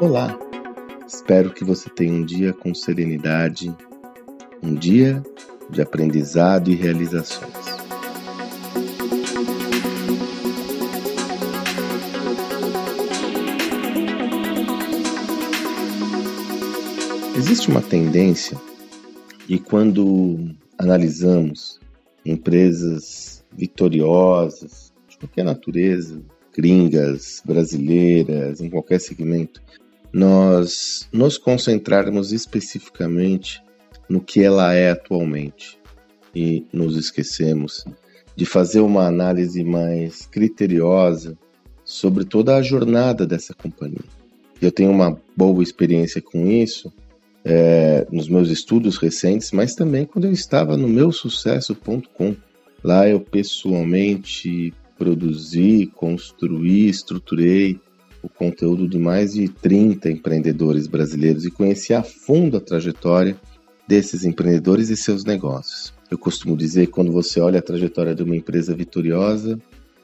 Olá! Espero que você tenha um dia com serenidade, um dia de aprendizado e realizações. Existe uma tendência e quando analisamos empresas vitoriosas de qualquer natureza, gringas, brasileiras, em qualquer segmento, nós nos concentrarmos especificamente no que ela é atualmente e nos esquecemos de fazer uma análise mais criteriosa sobre toda a jornada dessa companhia. Eu tenho uma boa experiência com isso é, nos meus estudos recentes, mas também quando eu estava no meu sucesso.com. Lá eu pessoalmente produzi, construí, estruturei o conteúdo de mais de 30 empreendedores brasileiros e conheci a fundo a trajetória desses empreendedores e seus negócios. Eu costumo dizer que quando você olha a trajetória de uma empresa vitoriosa,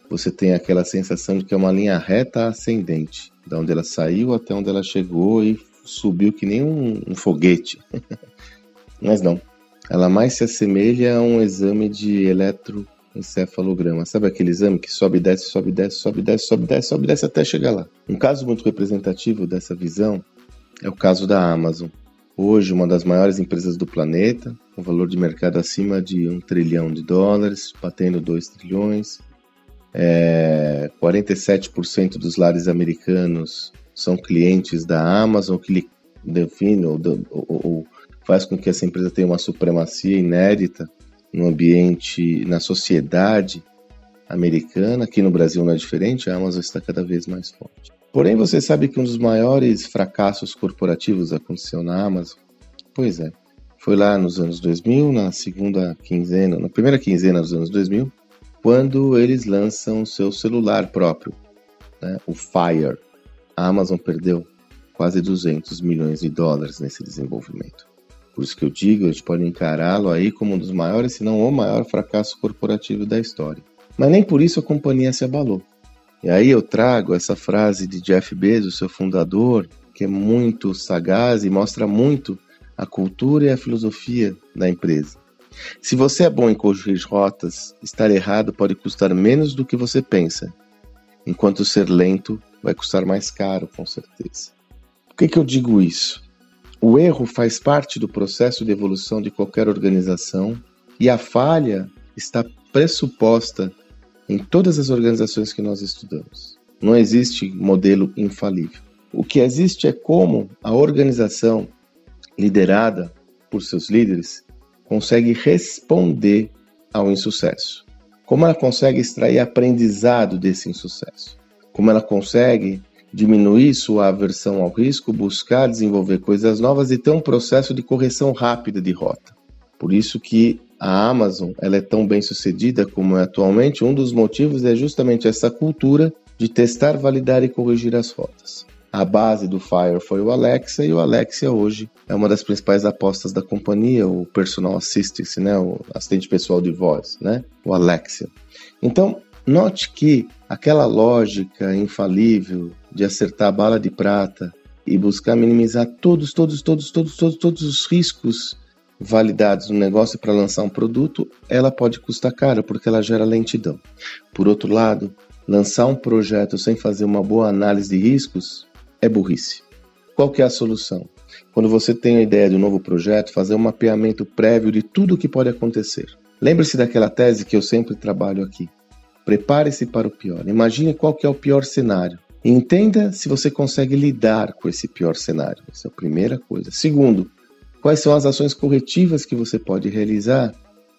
você tem aquela sensação de que é uma linha reta ascendente, da onde ela saiu até onde ela chegou e subiu que nem um, um foguete. Mas não. Ela mais se assemelha a um exame de eletro encefalograma. Sabe aquele exame que sobe, desce, sobe, desce, sobe, desce, sobe, desce, sobe, desce até chegar lá? Um caso muito representativo dessa visão é o caso da Amazon. Hoje, uma das maiores empresas do planeta, com valor de mercado acima de um trilhão de dólares, batendo 2 trilhões. É, 47% dos lares americanos são clientes da Amazon, que lhe define ou, ou, ou faz com que essa empresa tenha uma supremacia inédita no ambiente, na sociedade americana. Aqui no Brasil não é diferente, a Amazon está cada vez mais forte. Porém, você sabe que um dos maiores fracassos corporativos aconteceu na Amazon? Pois é, foi lá nos anos 2000, na segunda quinzena, na primeira quinzena dos anos 2000, quando eles lançam o seu celular próprio, né, o Fire. A Amazon perdeu quase 200 milhões de dólares nesse desenvolvimento. Por isso que eu digo, a gente pode encará-lo aí como um dos maiores, se não o maior fracasso corporativo da história. Mas nem por isso a companhia se abalou. E aí eu trago essa frase de Jeff Bezos, seu fundador, que é muito sagaz e mostra muito a cultura e a filosofia da empresa. Se você é bom em corrigir rotas, estar errado pode custar menos do que você pensa, enquanto ser lento vai custar mais caro, com certeza. Por que, que eu digo isso? O erro faz parte do processo de evolução de qualquer organização e a falha está pressuposta em todas as organizações que nós estudamos. Não existe modelo infalível. O que existe é como a organização, liderada por seus líderes, consegue responder ao insucesso. Como ela consegue extrair aprendizado desse insucesso. Como ela consegue diminuir sua aversão ao risco, buscar desenvolver coisas novas e ter um processo de correção rápida de rota. Por isso que a Amazon ela é tão bem sucedida como é atualmente, um dos motivos é justamente essa cultura de testar, validar e corrigir as rotas. A base do Fire foi o Alexa e o Alexa hoje é uma das principais apostas da companhia, o personal assistant, né, o assistente pessoal de voz, né, o Alexa. Então, note que aquela lógica infalível de acertar a bala de prata e buscar minimizar todos, todos, todos, todos, todos, todos os riscos validados no negócio para lançar um produto, ela pode custar caro porque ela gera lentidão. Por outro lado, lançar um projeto sem fazer uma boa análise de riscos é burrice. Qual que é a solução? Quando você tem a ideia de um novo projeto, fazer um mapeamento prévio de tudo o que pode acontecer. Lembre-se daquela tese que eu sempre trabalho aqui. Prepare-se para o pior. Imagine qual que é o pior cenário. Entenda se você consegue lidar com esse pior cenário. Essa é a primeira coisa. Segundo, quais são as ações corretivas que você pode realizar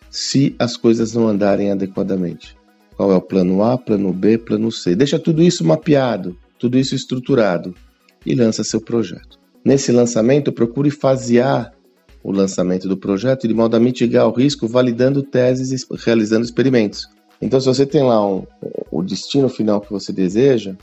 se as coisas não andarem adequadamente. Qual é o plano A, plano B, plano C? Deixa tudo isso mapeado, tudo isso estruturado e lança seu projeto. Nesse lançamento, procure fasear o lançamento do projeto de modo a mitigar o risco, validando teses e realizando experimentos. Então, se você tem lá um, o destino final que você deseja,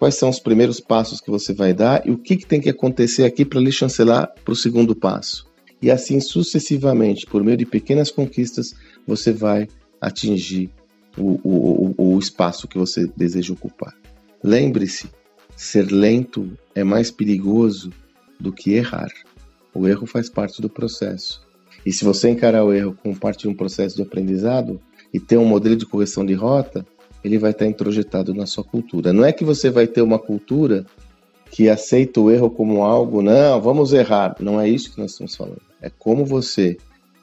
quais são os primeiros passos que você vai dar e o que, que tem que acontecer aqui para lhe chancelar para o segundo passo. E assim sucessivamente, por meio de pequenas conquistas, você vai atingir o, o, o, o espaço que você deseja ocupar. Lembre-se, ser lento é mais perigoso do que errar. O erro faz parte do processo. E se você encarar o erro como parte de um processo de aprendizado e ter um modelo de correção de rota, ele vai estar introjetado na sua cultura. Não é que você vai ter uma cultura que aceita o erro como algo, não, vamos errar. Não é isso que nós estamos falando. É como você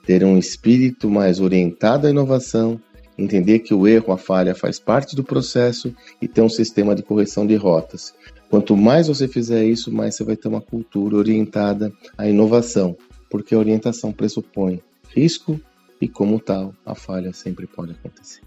ter um espírito mais orientado à inovação, entender que o erro, a falha faz parte do processo e ter um sistema de correção de rotas. Quanto mais você fizer isso, mais você vai ter uma cultura orientada à inovação, porque a orientação pressupõe risco e, como tal, a falha sempre pode acontecer.